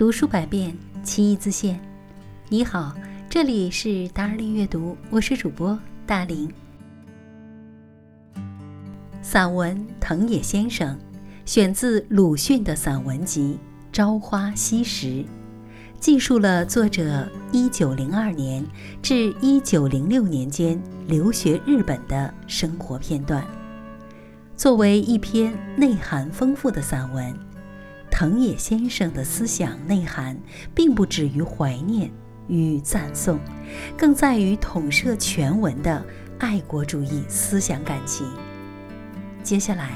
读书百遍，其义自现。你好，这里是达尔丽阅读，我是主播大林。散文《藤野先生》选自鲁迅的散文集《朝花夕拾》，记述了作者1902年至1906年间留学日本的生活片段。作为一篇内涵丰富的散文。藤野先生的思想内涵，并不止于怀念与赞颂，更在于统摄全文的爱国主义思想感情。接下来，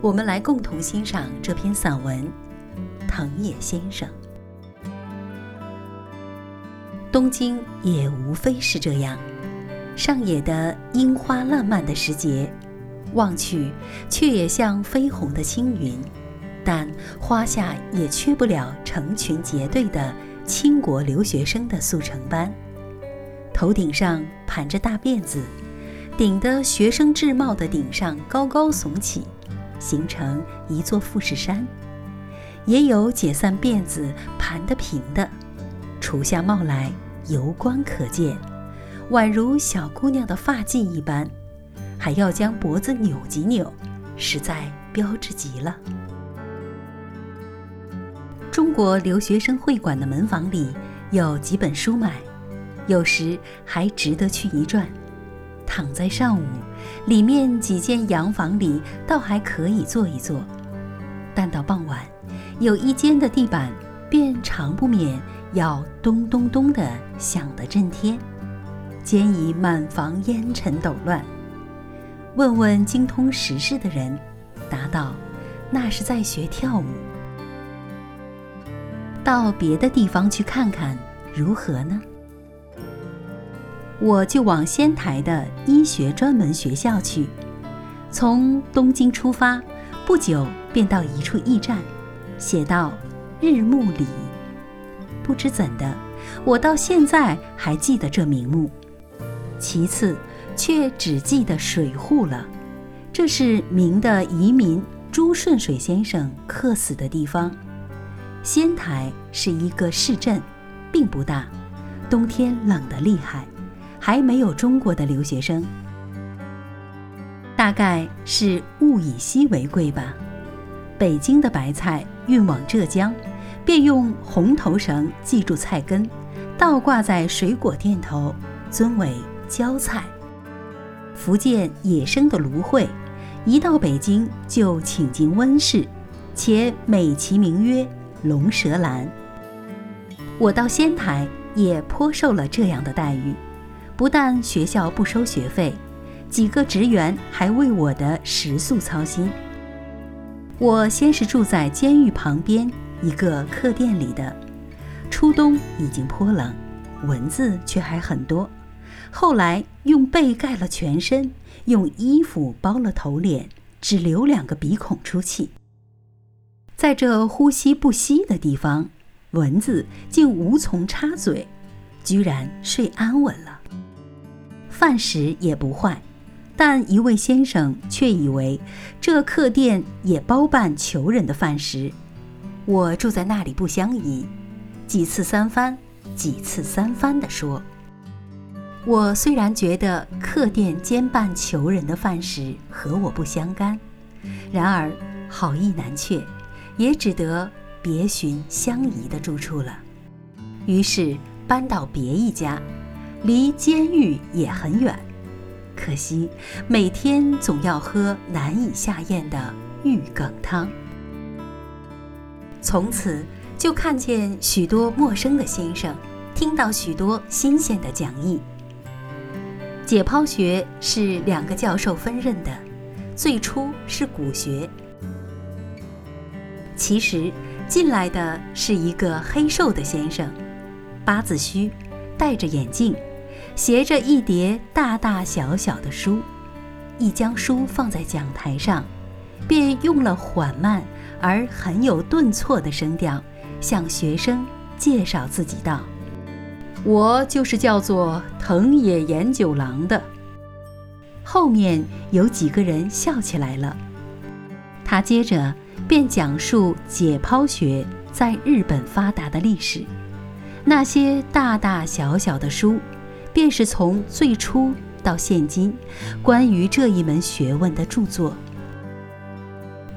我们来共同欣赏这篇散文《藤野先生》。东京也无非是这样，上野的樱花烂漫的时节，望去却也像绯红的青云。但花下也缺不了成群结队的倾国留学生的速成班，头顶上盘着大辫子，顶得学生制帽的顶上高高耸起，形成一座富士山；也有解散辫子盘得平的，除下帽来油光可见，宛如小姑娘的发髻一般，还要将脖子扭几扭，实在标致极了。中国留学生会馆的门房里有几本书买，有时还值得去一转。躺在上午，里面几间洋房里倒还可以坐一坐，但到傍晚，有一间的地板便常不免要咚咚咚地响得震天，兼以满房烟尘抖乱。问问精通时事的人，答道：“那是在学跳舞。”到别的地方去看看如何呢？我就往仙台的医学专门学校去。从东京出发，不久便到一处驿站，写到日暮里。不知怎的，我到现在还记得这名目。其次，却只记得水户了。这是明的移民朱顺水先生客死的地方。仙台是一个市镇，并不大，冬天冷得厉害，还没有中国的留学生。大概是物以稀为贵吧。北京的白菜运往浙江，便用红头绳系住菜根，倒挂在水果店头，尊为椒菜。福建野生的芦荟，一到北京就请进温室，且美其名曰。龙舌兰，我到仙台也颇受了这样的待遇，不但学校不收学费，几个职员还为我的食宿操心。我先是住在监狱旁边一个客店里的，初冬已经颇冷，蚊子却还很多。后来用被盖了全身，用衣服包了头脸，只留两个鼻孔出气。在这呼吸不息的地方，蚊子竟无从插嘴，居然睡安稳了。饭食也不坏，但一位先生却以为这客店也包办求人的饭食。我住在那里不相宜，几次三番，几次三番地说：“我虽然觉得客店兼办求人的饭食和我不相干，然而好意难却。”也只得别寻相宜的住处了，于是搬到别一家，离监狱也很远。可惜每天总要喝难以下咽的玉梗汤。从此就看见许多陌生的先生，听到许多新鲜的讲义。解剖学是两个教授分任的，最初是骨学。其实进来的是一个黑瘦的先生，八字须，戴着眼镜，携着一叠大大小小的书，一将书放在讲台上，便用了缓慢而很有顿挫的声调向学生介绍自己道：“我就是叫做藤野研九郎的。”后面有几个人笑起来了，他接着。便讲述解剖学在日本发达的历史。那些大大小小的书，便是从最初到现今关于这一门学问的著作。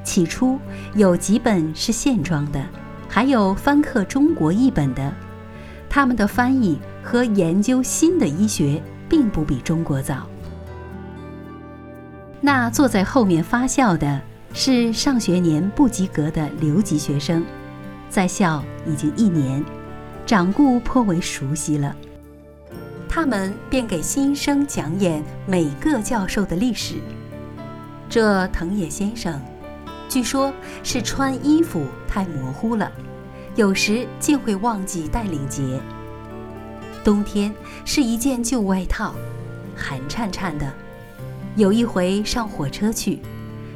起初有几本是线装的，还有翻刻中国译本的。他们的翻译和研究新的医学，并不比中国早。那坐在后面发笑的是上学年不及格的留级学生，在校已经一年。掌故颇为熟悉了，他们便给新生讲演每个教授的历史。这藤野先生，据说是穿衣服太模糊了，有时竟会忘记带领结。冬天是一件旧外套，寒颤颤的。有一回上火车去，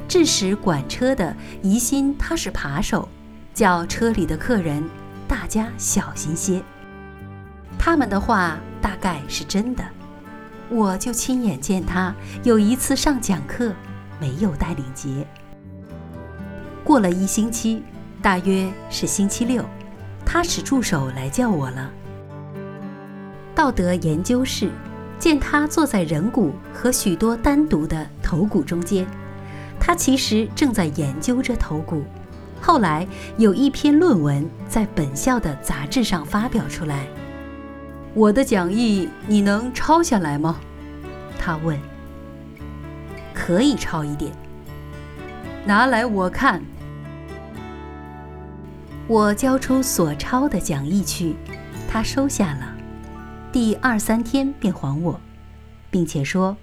致使管车的疑心他是扒手，叫车里的客人。大家小心些。他们的话大概是真的，我就亲眼见他有一次上讲课没有带领结。过了一星期，大约是星期六，他使助手来叫我了。道德研究室见他坐在人骨和许多单独的头骨中间，他其实正在研究着头骨。后来有一篇论文在本校的杂志上发表出来。我的讲义你能抄下来吗？他问。可以抄一点，拿来我看。我交出所抄的讲义去，他收下了。第二三天便还我，并且说，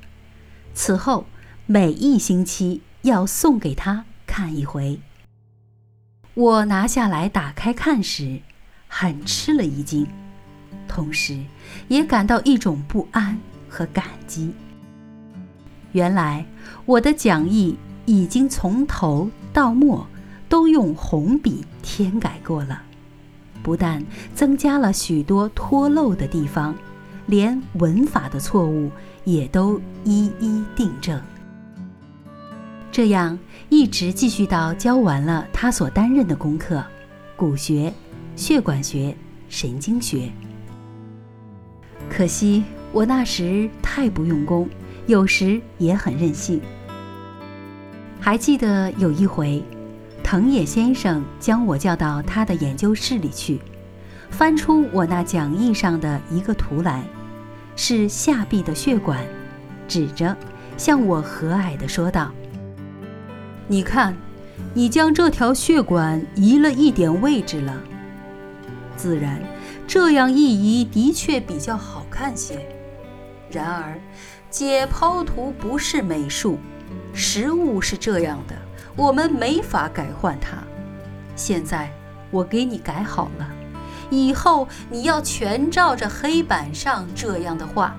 此后每一星期要送给他看一回。我拿下来打开看时，很吃了一惊，同时也感到一种不安和感激。原来我的讲义已经从头到末都用红笔添改过了，不但增加了许多脱漏的地方，连文法的错误也都一一订正。这样一直继续到教完了他所担任的功课——骨学、血管学、神经学。可惜我那时太不用功，有时也很任性。还记得有一回，藤野先生将我叫到他的研究室里去，翻出我那讲义上的一个图来，是下臂的血管，指着向我和蔼地说道。你看，你将这条血管移了一点位置了。自然，这样一移的确比较好看些。然而，解剖图不是美术，实物是这样的，我们没法改换它。现在我给你改好了，以后你要全照着黑板上这样的画。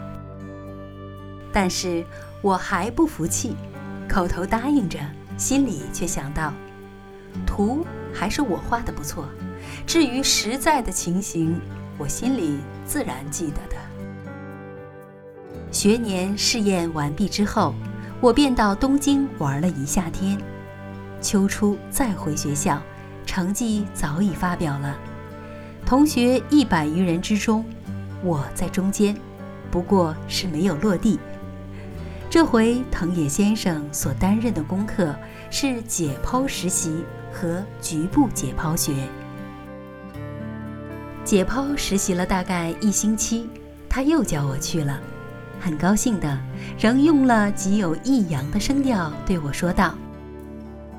但是我还不服气，口头答应着。心里却想到，图还是我画的不错。至于实在的情形，我心里自然记得的。学年试验完毕之后，我便到东京玩了一夏天。秋初再回学校，成绩早已发表了。同学一百余人之中，我在中间，不过是没有落地。这回藤野先生所担任的功课是解剖实习和局部解剖学。解剖实习了大概一星期，他又叫我去了，很高兴的，仍用了极有抑扬的声调对我说道：“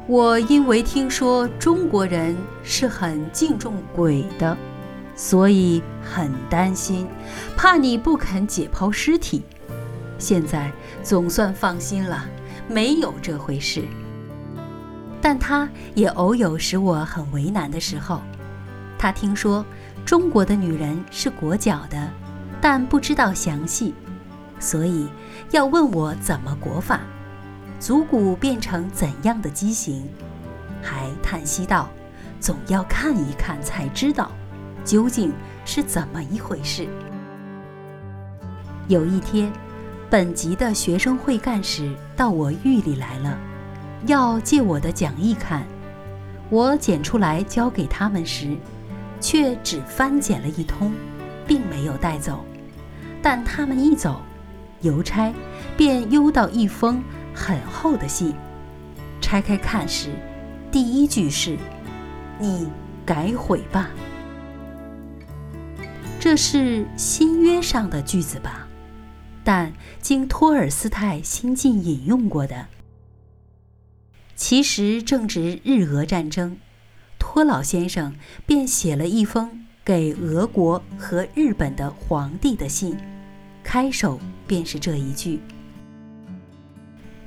我因为听说中国人是很敬重鬼的，所以很担心，怕你不肯解剖尸体。”现在总算放心了，没有这回事。但他也偶有使我很为难的时候。他听说中国的女人是裹脚的，但不知道详细，所以要问我怎么裹法，足骨变成怎样的畸形，还叹息道：“总要看一看才知道，究竟是怎么一回事。”有一天。本级的学生会干事到我狱里来了，要借我的讲义看。我捡出来交给他们时，却只翻检了一通，并没有带走。但他们一走，邮差便邮到一封很厚的信。拆开看时，第一句是：“你改悔吧。”这是新约上的句子吧？但经托尔斯泰新近引用过的。其实正值日俄战争，托老先生便写了一封给俄国和日本的皇帝的信，开首便是这一句。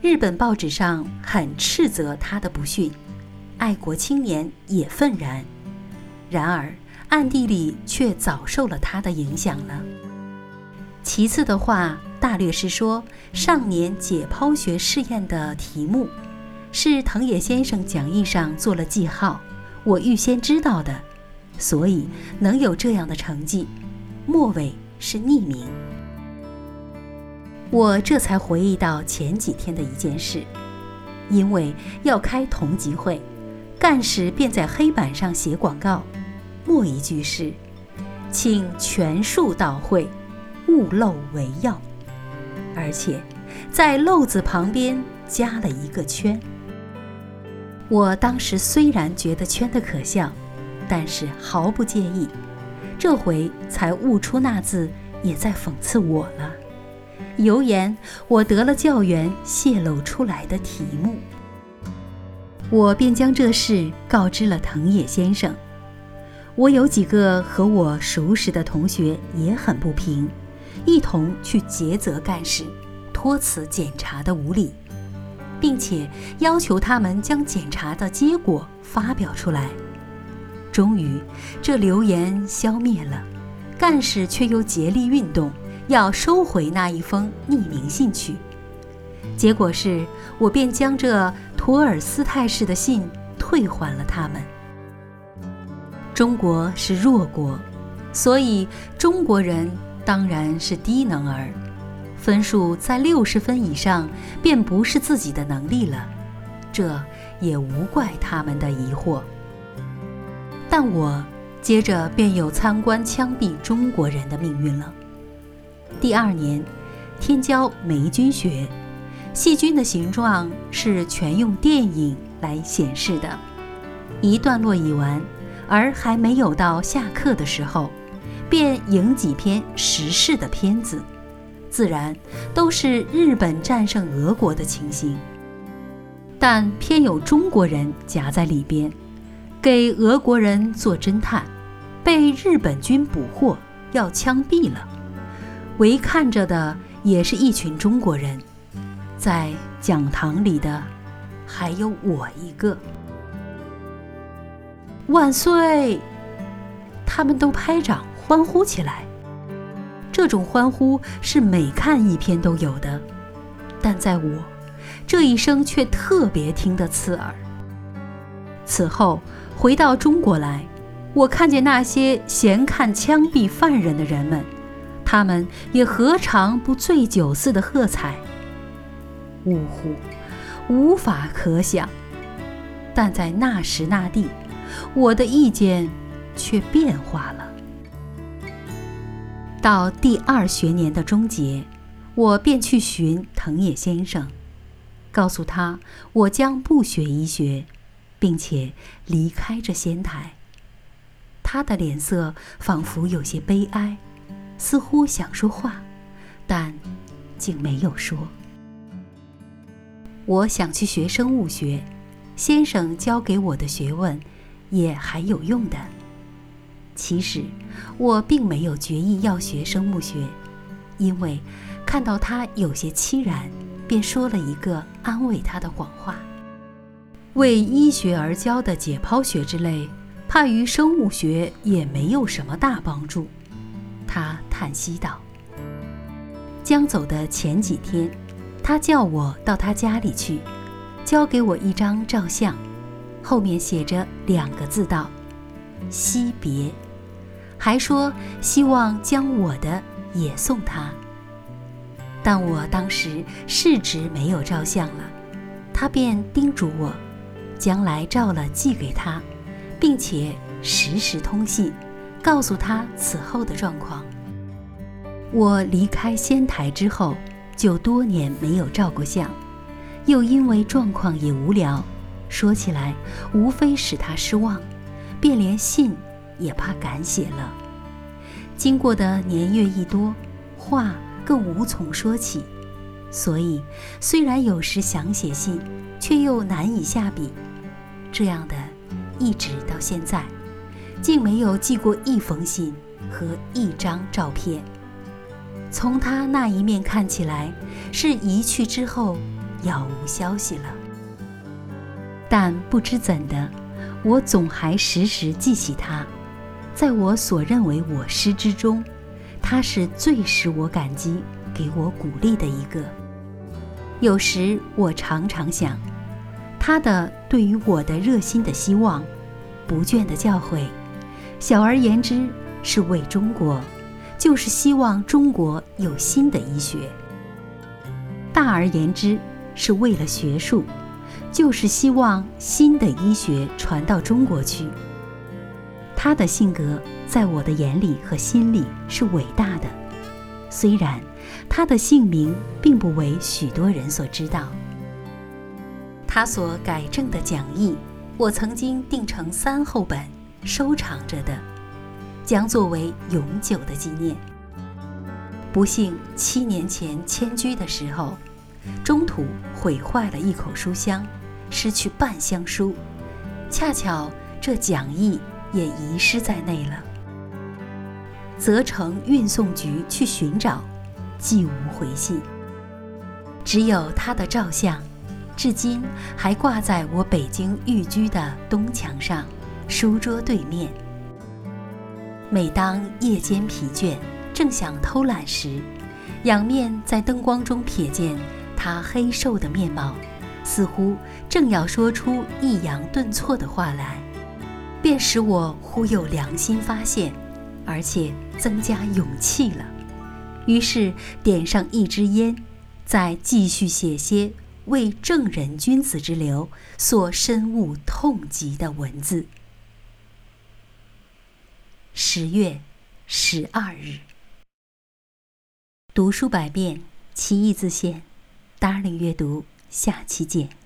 日本报纸上很斥责他的不逊，爱国青年也愤然。然而。暗地里却早受了他的影响了。其次的话，大略是说，上年解剖学试验的题目是藤野先生讲义上做了记号，我预先知道的，所以能有这样的成绩。末尾是匿名。我这才回忆到前几天的一件事，因为要开同级会，干事便在黑板上写广告。末一句是，请全数到会，勿漏为要。而且，在漏字旁边加了一个圈。我当时虽然觉得圈的可笑，但是毫不介意。这回才悟出那字也在讽刺我了，犹言我得了教员泄露出来的题目。我便将这事告知了藤野先生。我有几个和我熟识的同学也很不平，一同去诘责干事，托辞检查的无理，并且要求他们将检查的结果发表出来。终于，这流言消灭了，干事却又竭力运动，要收回那一封匿名信去。结果是我便将这托尔斯泰式的信退还了他们。中国是弱国，所以中国人当然是低能儿，分数在六十分以上便不是自己的能力了，这也无怪他们的疑惑。但我接着便有参观枪毙中国人的命运了。第二年，天教霉菌学，细菌的形状是全用电影来显示的，一段落已完。而还没有到下课的时候，便影几篇时事的片子，自然都是日本战胜俄国的情形，但偏有中国人夹在里边，给俄国人做侦探，被日本军捕获要枪毙了，围看着的也是一群中国人，在讲堂里的还有我一个。万岁！他们都拍掌欢呼起来。这种欢呼是每看一篇都有的，但在我这一声却特别听得刺耳。此后回到中国来，我看见那些闲看枪毙犯人的人们，他们也何尝不醉酒似的喝彩？呜呼，无法可想。但在那时那地。我的意见却变化了。到第二学年的终结，我便去寻藤野先生，告诉他我将不学医学，并且离开这仙台。他的脸色仿佛有些悲哀，似乎想说话，但竟没有说。我想去学生物学，先生教给我的学问。也还有用的。其实我并没有决意要学生物学，因为看到他有些凄然，便说了一个安慰他的谎话：为医学而教的解剖学之类，怕于生物学也没有什么大帮助。他叹息道：“将走的前几天，他叫我到他家里去，交给我一张照相。”后面写着两个字道：“惜别”，还说希望将我的也送他。但我当时市值没有照相了，他便叮嘱我：“将来照了寄给他，并且时时通信，告诉他此后的状况。我离开仙台之后，就多年没有照过相，又因为状况也无聊，说起来无非使他失望，便连信也怕赶写了。经过的年月一多，话更无从说起。所以，虽然有时想写信，却又难以下笔，这样的，一直到现在，竟没有寄过一封信和一张照片。从他那一面看起来，是一去之后杳无消息了。但不知怎的，我总还时时记起他，在我所认为我师之中，他是最使我感激。给我鼓励的一个。有时我常常想，他的对于我的热心的希望，不倦的教诲，小而言之是为中国，就是希望中国有新的医学；大而言之是为了学术，就是希望新的医学传到中国去。他的性格在我的眼里和心里是伟大的。虽然他的姓名并不为许多人所知道，他所改正的讲义，我曾经订成三厚本收藏着的，将作为永久的纪念。不幸七年前迁居的时候，中途毁坏了一口书箱，失去半箱书，恰巧这讲义也遗失在内了。责成运送局去寻找，既无回信。只有他的照相，至今还挂在我北京寓居的东墙上，书桌对面。每当夜间疲倦，正想偷懒时，仰面在灯光中瞥见他黑瘦的面貌，似乎正要说出抑扬顿挫的话来，便使我忽有良心发现。而且增加勇气了，于是点上一支烟，再继续写些为正人君子之流所深恶痛疾的文字。十月十二日，读书百遍，其义自现。Darling 阅读，下期见。